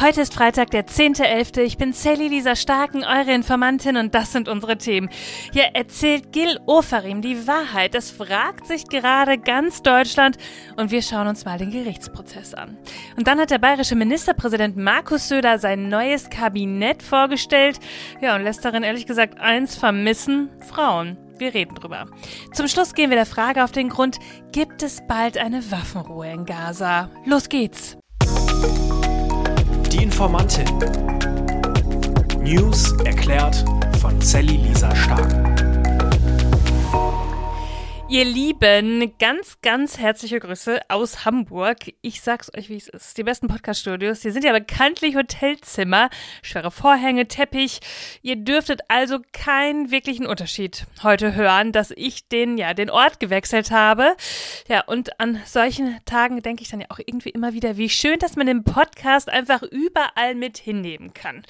Heute ist Freitag, der 10.11. Ich bin Sally Lisa Starken, eure Informantin und das sind unsere Themen. Hier erzählt Gil Oferim die Wahrheit. Das fragt sich gerade ganz Deutschland und wir schauen uns mal den Gerichtsprozess an. Und dann hat der bayerische Ministerpräsident Markus Söder sein neues Kabinett vorgestellt. Ja, und lässt darin ehrlich gesagt eins vermissen, Frauen. Wir reden drüber. Zum Schluss gehen wir der Frage auf den Grund, gibt es bald eine Waffenruhe in Gaza? Los geht's! Die Informantin. News erklärt von Sally Lisa Stark. Ihr Lieben, ganz, ganz herzliche Grüße aus Hamburg. Ich sag's euch, wie es ist. Die besten Podcast-Studios, die sind ja bekanntlich Hotelzimmer, schwere Vorhänge, Teppich. Ihr dürftet also keinen wirklichen Unterschied heute hören, dass ich den, ja, den Ort gewechselt habe. Ja, und an solchen Tagen denke ich dann ja auch irgendwie immer wieder, wie schön, dass man den Podcast einfach überall mit hinnehmen kann.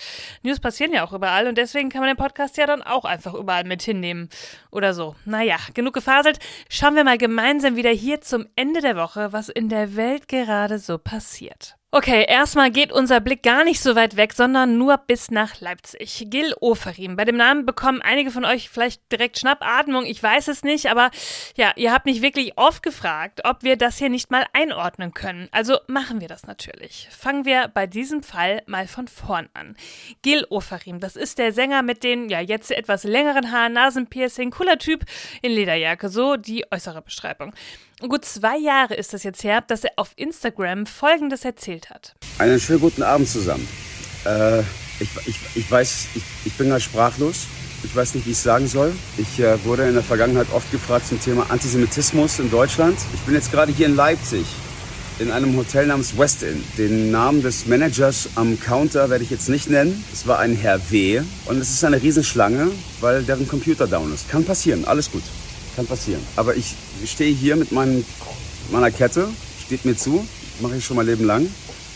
News passieren ja auch überall und deswegen kann man den Podcast ja dann auch einfach überall mit hinnehmen. Oder so. Naja, genug gefaselt. Schauen wir mal gemeinsam wieder hier zum Ende der Woche, was in der Welt gerade so passiert. Okay, erstmal geht unser Blick gar nicht so weit weg, sondern nur bis nach Leipzig. Gil Oferim. Bei dem Namen bekommen einige von euch vielleicht direkt Schnappatmung. Ich weiß es nicht, aber ja, ihr habt mich wirklich oft gefragt, ob wir das hier nicht mal einordnen können. Also machen wir das natürlich. Fangen wir bei diesem Fall mal von vorn an. Gil Oferim, das ist der Sänger mit den ja jetzt etwas längeren Haaren, Nasenpiercing, cooler Typ in Lederjacke, so die äußere Beschreibung. Gut zwei Jahre ist es jetzt her, dass er auf Instagram Folgendes erzählt hat. Einen schönen guten Abend zusammen. Äh, ich, ich, ich weiß, ich, ich bin gerade sprachlos. Ich weiß nicht, wie ich es sagen soll. Ich äh, wurde in der Vergangenheit oft gefragt zum Thema Antisemitismus in Deutschland. Ich bin jetzt gerade hier in Leipzig in einem Hotel namens West Inn. Den Namen des Managers am Counter werde ich jetzt nicht nennen. Es war ein Herr W. Und es ist eine Riesenschlange, weil deren Computer down ist. Kann passieren, alles gut. Kann passieren. Aber ich stehe hier mit meinen, meiner Kette, steht mir zu, mache ich schon mal Leben lang.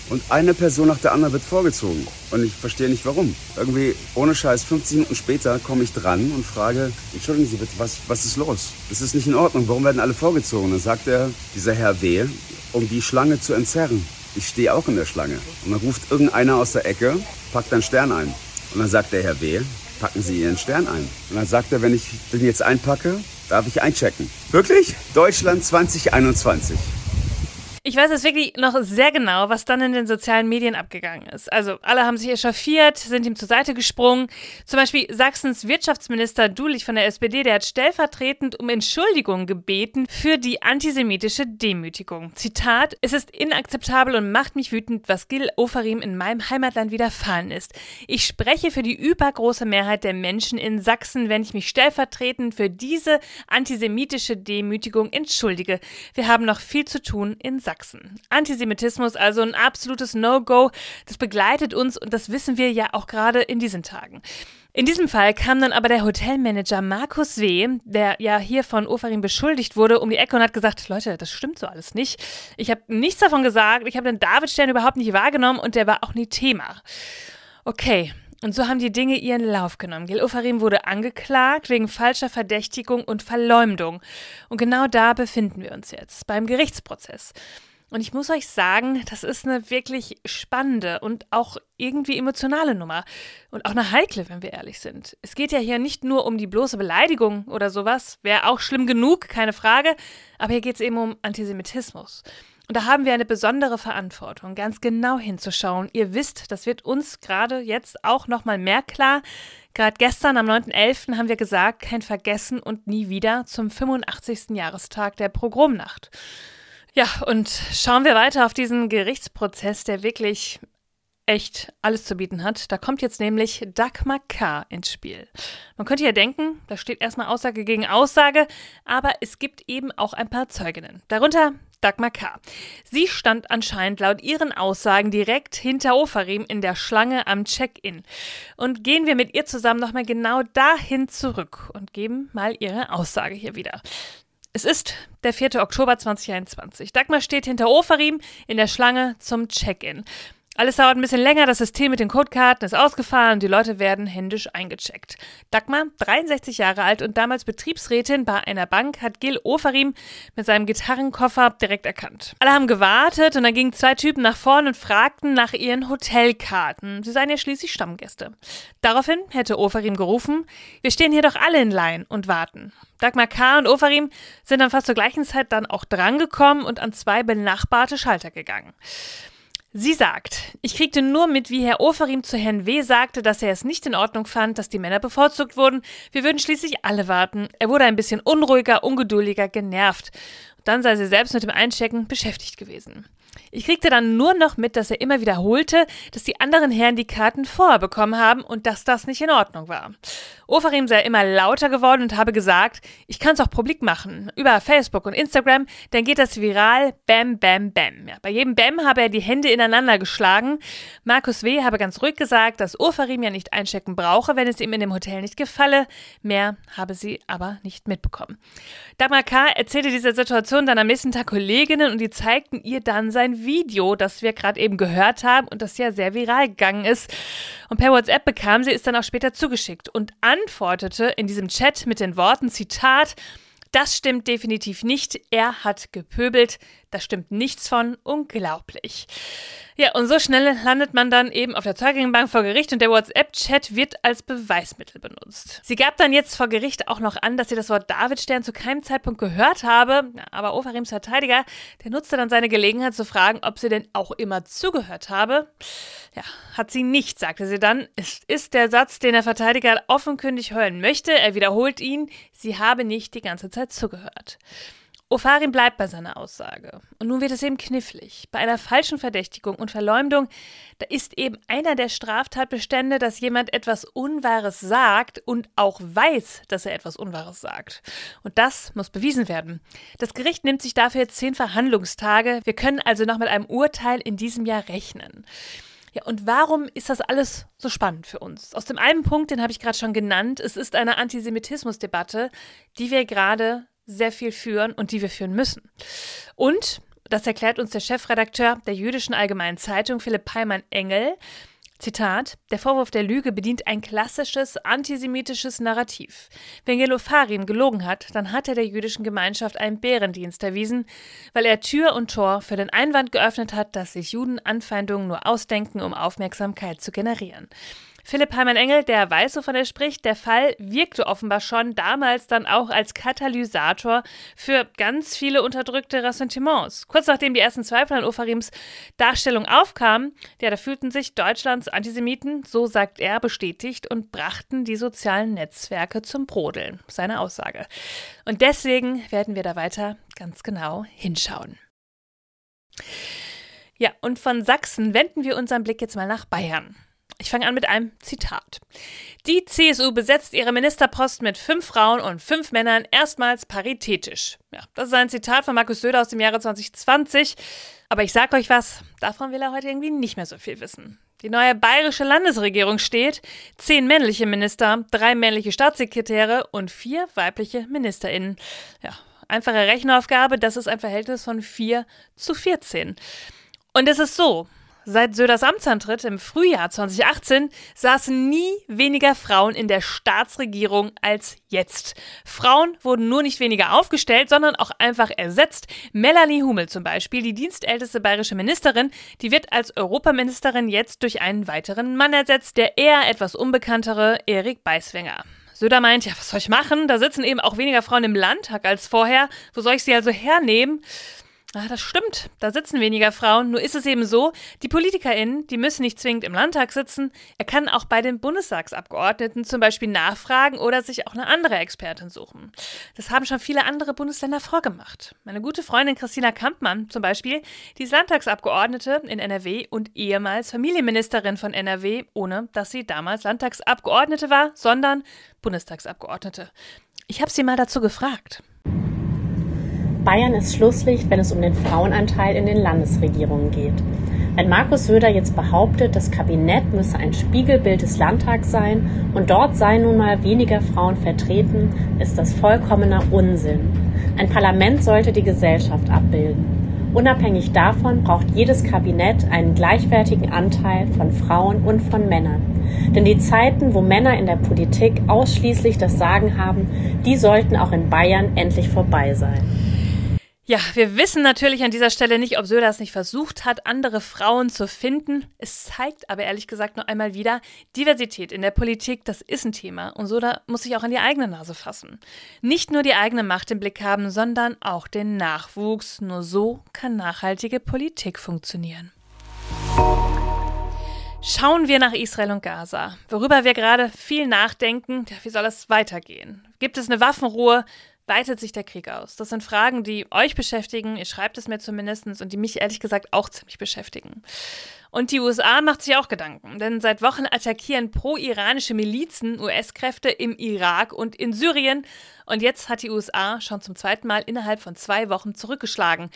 Und eine Person nach der anderen wird vorgezogen. Und ich verstehe nicht warum. Irgendwie, ohne Scheiß, 15 Minuten später komme ich dran und frage, entschuldigen Sie bitte, was, was ist los? Das ist nicht in Ordnung. Warum werden alle vorgezogen? Dann sagt er, dieser Herr W., um die Schlange zu entzerren. Ich stehe auch in der Schlange. Und dann ruft irgendeiner aus der Ecke, packt einen Stern ein. Und dann sagt der Herr W., packen Sie Ihren Stern ein. Und dann sagt er, wenn ich den jetzt einpacke, Darf ich einchecken? Wirklich? Deutschland 2021. Ich weiß jetzt wirklich noch sehr genau, was dann in den sozialen Medien abgegangen ist. Also alle haben sich echauffiert, sind ihm zur Seite gesprungen. Zum Beispiel Sachsens Wirtschaftsminister Dulich von der SPD, der hat stellvertretend um Entschuldigung gebeten für die antisemitische Demütigung. Zitat, es ist inakzeptabel und macht mich wütend, was Gil Ofarim in meinem Heimatland widerfahren ist. Ich spreche für die übergroße Mehrheit der Menschen in Sachsen, wenn ich mich stellvertretend für diese antisemitische Demütigung entschuldige. Wir haben noch viel zu tun in Sachsen. Sachsen. Antisemitismus also ein absolutes No-Go. Das begleitet uns und das wissen wir ja auch gerade in diesen Tagen. In diesem Fall kam dann aber der Hotelmanager Markus W., der ja hier von Ofarim beschuldigt wurde, um die Ecke und hat gesagt, Leute, das stimmt so alles nicht. Ich habe nichts davon gesagt, ich habe den Davidstern überhaupt nicht wahrgenommen und der war auch nie Thema. Okay, und so haben die Dinge ihren Lauf genommen. Gil Ofarim wurde angeklagt wegen falscher Verdächtigung und Verleumdung. Und genau da befinden wir uns jetzt, beim Gerichtsprozess. Und ich muss euch sagen, das ist eine wirklich spannende und auch irgendwie emotionale Nummer. Und auch eine heikle, wenn wir ehrlich sind. Es geht ja hier nicht nur um die bloße Beleidigung oder sowas, wäre auch schlimm genug, keine Frage. Aber hier geht es eben um Antisemitismus. Und da haben wir eine besondere Verantwortung, ganz genau hinzuschauen. Ihr wisst, das wird uns gerade jetzt auch noch mal mehr klar. Gerade gestern am 9.11. haben wir gesagt, kein Vergessen und nie wieder zum 85. Jahrestag der Pogromnacht. Ja, und schauen wir weiter auf diesen Gerichtsprozess, der wirklich echt alles zu bieten hat. Da kommt jetzt nämlich Dagmar K. ins Spiel. Man könnte ja denken, da steht erstmal Aussage gegen Aussage, aber es gibt eben auch ein paar Zeuginnen. Darunter Dagmar K. Sie stand anscheinend laut ihren Aussagen direkt hinter Ofarim in der Schlange am Check-in. Und gehen wir mit ihr zusammen nochmal genau dahin zurück und geben mal ihre Aussage hier wieder. Es ist der 4. Oktober 2021. Dagmar steht hinter Ofarim in der Schlange zum Check-in. Alles dauert ein bisschen länger, das System mit den Codekarten ist ausgefallen und die Leute werden händisch eingecheckt. Dagmar, 63 Jahre alt und damals Betriebsrätin bei einer Bank, hat Gil Oferim mit seinem Gitarrenkoffer direkt erkannt. Alle haben gewartet und dann gingen zwei Typen nach vorne und fragten nach ihren Hotelkarten. Sie seien ja schließlich Stammgäste. Daraufhin hätte Oferim gerufen, wir stehen hier doch alle in Line und warten. Dagmar K. und Oferim sind dann fast zur gleichen Zeit dann auch drangekommen und an zwei benachbarte Schalter gegangen. Sie sagt, ich kriegte nur mit, wie Herr Oferim zu Herrn W. sagte, dass er es nicht in Ordnung fand, dass die Männer bevorzugt wurden. Wir würden schließlich alle warten. Er wurde ein bisschen unruhiger, ungeduldiger, genervt. Dann sei sie selbst mit dem Einchecken beschäftigt gewesen. Ich kriegte dann nur noch mit, dass er immer wiederholte, dass die anderen Herren die Karten vorher bekommen haben und dass das nicht in Ordnung war. Ofarim sei immer lauter geworden und habe gesagt, ich kann es auch publik machen, über Facebook und Instagram, dann geht das viral, bam, bam, bam. Ja, bei jedem Bam habe er die Hände ineinander geschlagen. Markus W. habe ganz ruhig gesagt, dass Ofarim ja nicht einchecken brauche, wenn es ihm in dem Hotel nicht gefalle. Mehr habe sie aber nicht mitbekommen. Dagmar K. erzählte diese Situation dann am nächsten Tag Kolleginnen und die zeigten ihr dann sein Video, das wir gerade eben gehört haben und das ja sehr viral gegangen ist. Und per WhatsApp bekam sie es dann auch später zugeschickt. Und an antwortete in diesem Chat mit den Worten Zitat das stimmt definitiv nicht. Er hat gepöbelt. Da stimmt nichts von. Unglaublich. Ja, und so schnell landet man dann eben auf der Zeugenbank vor Gericht und der WhatsApp-Chat wird als Beweismittel benutzt. Sie gab dann jetzt vor Gericht auch noch an, dass sie das Wort Davidstern zu keinem Zeitpunkt gehört habe, aber Ofarims Verteidiger, der nutzte dann seine Gelegenheit zu fragen, ob sie denn auch immer zugehört habe. Ja, hat sie nicht, sagte sie dann. Es ist der Satz, den der Verteidiger offenkundig hören möchte. Er wiederholt ihn, sie habe nicht die ganze Zeit zugehört. Ofarim bleibt bei seiner Aussage. Und nun wird es eben knifflig. Bei einer falschen Verdächtigung und Verleumdung, da ist eben einer der Straftatbestände, dass jemand etwas Unwahres sagt und auch weiß, dass er etwas Unwahres sagt. Und das muss bewiesen werden. Das Gericht nimmt sich dafür zehn Verhandlungstage. Wir können also noch mit einem Urteil in diesem Jahr rechnen. Ja, und warum ist das alles so spannend für uns? Aus dem einen Punkt, den habe ich gerade schon genannt, es ist eine Antisemitismusdebatte, die wir gerade sehr viel führen und die wir führen müssen. Und, das erklärt uns der Chefredakteur der Jüdischen Allgemeinen Zeitung, Philipp Peimann-Engel, Zitat: Der Vorwurf der Lüge bedient ein klassisches antisemitisches Narrativ. Wenn Gelofarim gelogen hat, dann hat er der jüdischen Gemeinschaft einen Bärendienst erwiesen, weil er Tür und Tor für den Einwand geöffnet hat, dass sich Juden Anfeindungen nur ausdenken, um Aufmerksamkeit zu generieren. Philipp Heimann-Engel, der weiß, wovon er spricht, der Fall wirkte offenbar schon damals dann auch als Katalysator für ganz viele unterdrückte Ressentiments. Kurz nachdem die ersten Zweifel an Ofarims Darstellung aufkamen, ja, da fühlten sich Deutschlands Antisemiten, so sagt er, bestätigt und brachten die sozialen Netzwerke zum Brodeln. Seine Aussage. Und deswegen werden wir da weiter ganz genau hinschauen. Ja, und von Sachsen wenden wir unseren Blick jetzt mal nach Bayern. Ich fange an mit einem Zitat. Die CSU besetzt ihre Ministerposten mit fünf Frauen und fünf Männern erstmals paritätisch. Ja, das ist ein Zitat von Markus Söder aus dem Jahre 2020. Aber ich sag euch was, davon will er heute irgendwie nicht mehr so viel wissen. Die neue bayerische Landesregierung steht, zehn männliche Minister, drei männliche Staatssekretäre und vier weibliche MinisterInnen. Ja, einfache Rechenaufgabe, das ist ein Verhältnis von vier zu 14. Und es ist so, Seit Söders Amtsantritt im Frühjahr 2018 saßen nie weniger Frauen in der Staatsregierung als jetzt. Frauen wurden nur nicht weniger aufgestellt, sondern auch einfach ersetzt. Melanie Hummel zum Beispiel, die dienstälteste bayerische Ministerin, die wird als Europaministerin jetzt durch einen weiteren Mann ersetzt, der eher etwas unbekanntere Erik Beiswenger. Söder meint, ja, was soll ich machen? Da sitzen eben auch weniger Frauen im Landtag als vorher. Wo soll ich sie also hernehmen? Ah, das stimmt. Da sitzen weniger Frauen. Nur ist es eben so, die PolitikerInnen, die müssen nicht zwingend im Landtag sitzen. Er kann auch bei den Bundestagsabgeordneten zum Beispiel nachfragen oder sich auch eine andere Expertin suchen. Das haben schon viele andere Bundesländer vorgemacht. Meine gute Freundin Christina Kampmann zum Beispiel, die ist Landtagsabgeordnete in NRW und ehemals Familienministerin von NRW, ohne dass sie damals Landtagsabgeordnete war, sondern Bundestagsabgeordnete. Ich habe sie mal dazu gefragt. Bayern ist Schlusslicht, wenn es um den Frauenanteil in den Landesregierungen geht. Wenn Markus Söder jetzt behauptet, das Kabinett müsse ein Spiegelbild des Landtags sein und dort seien nun mal weniger Frauen vertreten, ist das vollkommener Unsinn. Ein Parlament sollte die Gesellschaft abbilden. Unabhängig davon braucht jedes Kabinett einen gleichwertigen Anteil von Frauen und von Männern. Denn die Zeiten, wo Männer in der Politik ausschließlich das Sagen haben, die sollten auch in Bayern endlich vorbei sein. Ja, wir wissen natürlich an dieser Stelle nicht, ob Söder es nicht versucht hat, andere Frauen zu finden. Es zeigt aber ehrlich gesagt noch einmal wieder, Diversität in der Politik, das ist ein Thema. Und Söder muss sich auch an die eigene Nase fassen. Nicht nur die eigene Macht im Blick haben, sondern auch den Nachwuchs. Nur so kann nachhaltige Politik funktionieren. Schauen wir nach Israel und Gaza, worüber wir gerade viel nachdenken. Wie soll es weitergehen? Gibt es eine Waffenruhe? Weitet sich der Krieg aus? Das sind Fragen, die euch beschäftigen, ihr schreibt es mir zumindest und die mich ehrlich gesagt auch ziemlich beschäftigen. Und die USA macht sich auch Gedanken, denn seit Wochen attackieren pro-iranische Milizen US-Kräfte im Irak und in Syrien. Und jetzt hat die USA schon zum zweiten Mal innerhalb von zwei Wochen zurückgeschlagen.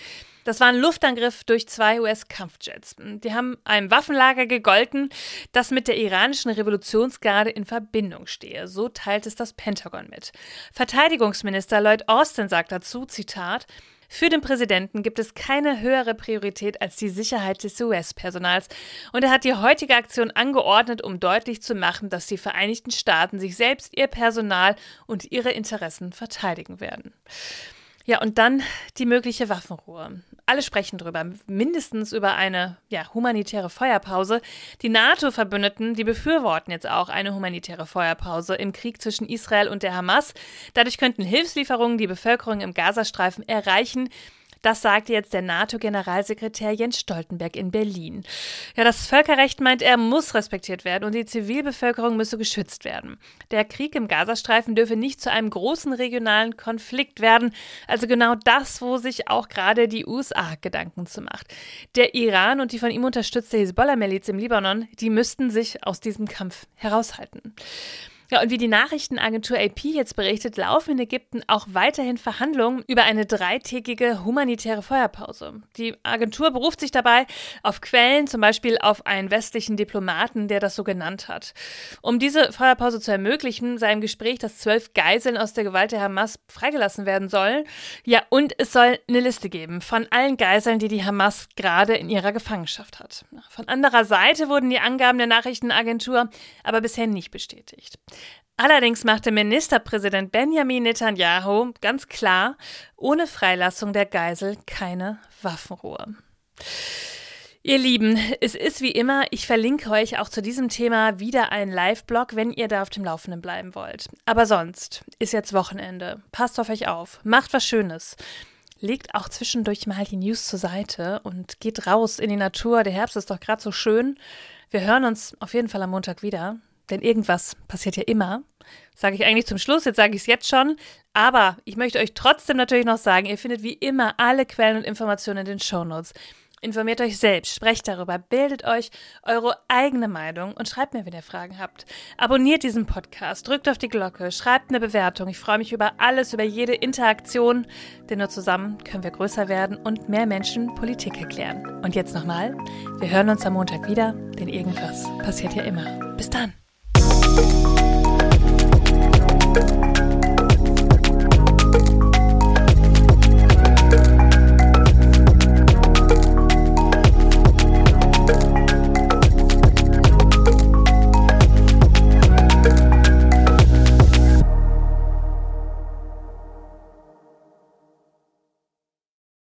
Das war ein Luftangriff durch zwei US-Kampfjets. Die haben einem Waffenlager gegolten, das mit der iranischen Revolutionsgarde in Verbindung stehe. So teilt es das Pentagon mit. Verteidigungsminister Lloyd Austin sagt dazu, Zitat, für den Präsidenten gibt es keine höhere Priorität als die Sicherheit des US-Personals und er hat die heutige Aktion angeordnet, um deutlich zu machen, dass die Vereinigten Staaten sich selbst, ihr Personal und ihre Interessen verteidigen werden. Ja, und dann die mögliche Waffenruhe. Alle sprechen drüber, mindestens über eine ja, humanitäre Feuerpause. Die NATO-Verbündeten, die befürworten jetzt auch eine humanitäre Feuerpause im Krieg zwischen Israel und der Hamas. Dadurch könnten Hilfslieferungen die Bevölkerung im Gazastreifen erreichen, das sagte jetzt der NATO-Generalsekretär Jens Stoltenberg in Berlin. Ja, das Völkerrecht meint er, muss respektiert werden und die Zivilbevölkerung müsse geschützt werden. Der Krieg im Gazastreifen dürfe nicht zu einem großen regionalen Konflikt werden. Also genau das, wo sich auch gerade die USA Gedanken zu macht. Der Iran und die von ihm unterstützte Hisbollah-Miliz im Libanon, die müssten sich aus diesem Kampf heraushalten. Ja, und wie die Nachrichtenagentur AP jetzt berichtet, laufen in Ägypten auch weiterhin Verhandlungen über eine dreitägige humanitäre Feuerpause. Die Agentur beruft sich dabei auf Quellen, zum Beispiel auf einen westlichen Diplomaten, der das so genannt hat. Um diese Feuerpause zu ermöglichen, sei im Gespräch, dass zwölf Geiseln aus der Gewalt der Hamas freigelassen werden sollen. Ja, und es soll eine Liste geben von allen Geiseln, die die Hamas gerade in ihrer Gefangenschaft hat. Von anderer Seite wurden die Angaben der Nachrichtenagentur aber bisher nicht bestätigt. Allerdings machte Ministerpräsident Benjamin Netanyahu ganz klar, ohne Freilassung der Geisel keine Waffenruhe. Ihr Lieben, es ist wie immer, ich verlinke euch auch zu diesem Thema wieder einen Live-Blog, wenn ihr da auf dem Laufenden bleiben wollt. Aber sonst ist jetzt Wochenende. Passt auf euch auf, macht was Schönes. Legt auch zwischendurch mal die News zur Seite und geht raus in die Natur. Der Herbst ist doch gerade so schön. Wir hören uns auf jeden Fall am Montag wieder. Denn irgendwas passiert ja immer. Sage ich eigentlich zum Schluss, jetzt sage ich es jetzt schon. Aber ich möchte euch trotzdem natürlich noch sagen, ihr findet wie immer alle Quellen und Informationen in den Shownotes. Informiert euch selbst, sprecht darüber, bildet euch eure eigene Meinung und schreibt mir, wenn ihr Fragen habt. Abonniert diesen Podcast, drückt auf die Glocke, schreibt eine Bewertung. Ich freue mich über alles, über jede Interaktion, denn nur zusammen können wir größer werden und mehr Menschen Politik erklären. Und jetzt nochmal, wir hören uns am Montag wieder, denn irgendwas passiert ja immer. Bis dann. Thank you.